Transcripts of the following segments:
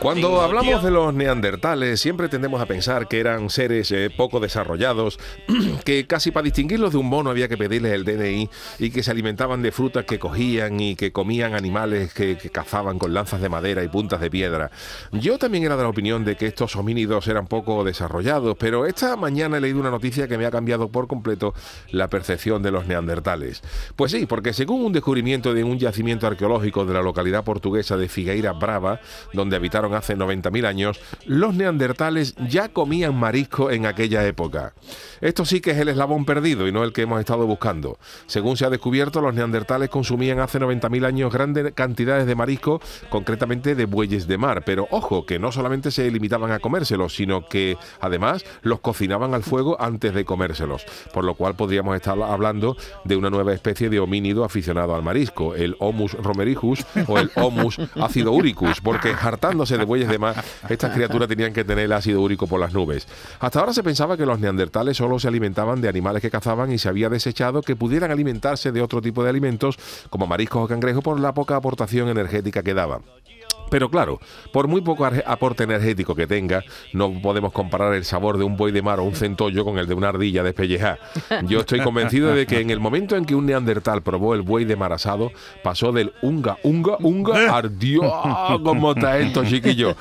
cuando hablamos de los neandertales, siempre tendemos a pensar que eran seres eh, poco desarrollados, que casi para distinguirlos de un mono había que pedirles el DNI y que se alimentaban de frutas que cogían y que comían animales que, cazaban con lanzas de madera y puntas de piedra. Yo también era de la opinión de que estos homínidos eran poco desarrollados, pero esta mañana he leído una noticia que me ha cambiado por completo la percepción de los neandertales. Pues sí, porque según un descubrimiento de un yacimiento arqueológico de la localidad portuguesa de Figueira Brava, donde habitaron hace 90.000 años, los neandertales ya comían marisco en aquella época. Esto sí que es el eslabón perdido y no el que hemos estado buscando. Según se ha descubierto, los neandertales consumían hace 90.000 años grandes cantidades de marisco, concretamente de bueyes de mar. Pero ojo, que no solamente se limitaban a comérselos, sino que además los cocinaban al fuego antes de comérselos. Por lo cual podríamos estar hablando de una nueva especie de homínido aficionado al marisco, el Homus romericus o el Homus acidouricus, porque hartándose de bueyes de mar, estas criaturas tenían que tener el ácido úrico por las nubes. Hasta ahora se pensaba que los neandertales solo se alimentaban de animales que cazaban y se había desechado que pudieran alimentarse de otro tipo de alimentos como mariscos o cangrejos por la poca aportación energética que daban. Pero claro, por muy poco aporte energético que tenga, no podemos comparar el sabor de un buey de mar o un centollo con el de una ardilla despellejada. Yo estoy convencido de que en el momento en que un neandertal probó el buey de mar asado, pasó del unga, unga, unga, ardió como está esto, chiquillo.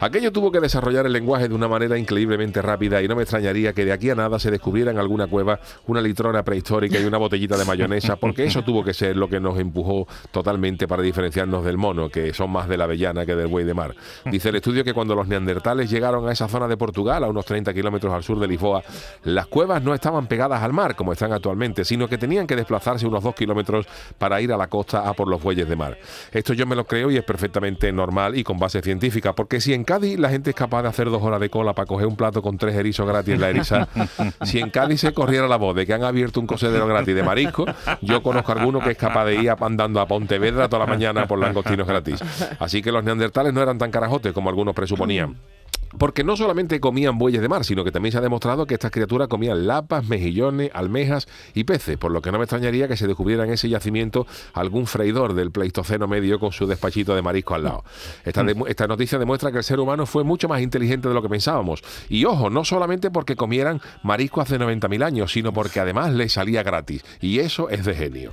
Aquello tuvo que desarrollar el lenguaje de una manera increíblemente rápida y no me extrañaría que de aquí a nada se descubriera en alguna cueva una litrona prehistórica y una botellita de mayonesa, porque eso tuvo que ser lo que nos empujó totalmente para diferenciarnos del mono, que son más de la avellana que del buey de mar. Dice el estudio que cuando los neandertales llegaron a esa zona de Portugal, a unos 30 kilómetros al sur de Lisboa, las cuevas no estaban pegadas al mar como están actualmente, sino que tenían que desplazarse unos 2 kilómetros para ir a la costa a por los bueyes de mar. Esto yo me lo creo y es perfectamente normal y con base científica, porque si en Cádiz la gente es capaz de hacer dos horas de cola para coger un plato con tres erizos gratis en la eriza, si en Cádiz se corriera la voz de que han abierto un cocedero gratis de marisco, yo conozco a alguno que es capaz de ir andando a Pontevedra toda la mañana por langostinos gratis. Así que los neandertales no eran tan carajotes como algunos presuponían. Porque no solamente comían bueyes de mar, sino que también se ha demostrado que estas criaturas comían lapas, mejillones, almejas y peces, por lo que no me extrañaría que se descubriera en ese yacimiento algún freidor del Pleistoceno medio con su despachito de marisco al lado. Esta, esta noticia demuestra que el ser humano fue mucho más inteligente de lo que pensábamos. Y ojo, no solamente porque comieran marisco hace 90.000 años, sino porque además les salía gratis. Y eso es de genio.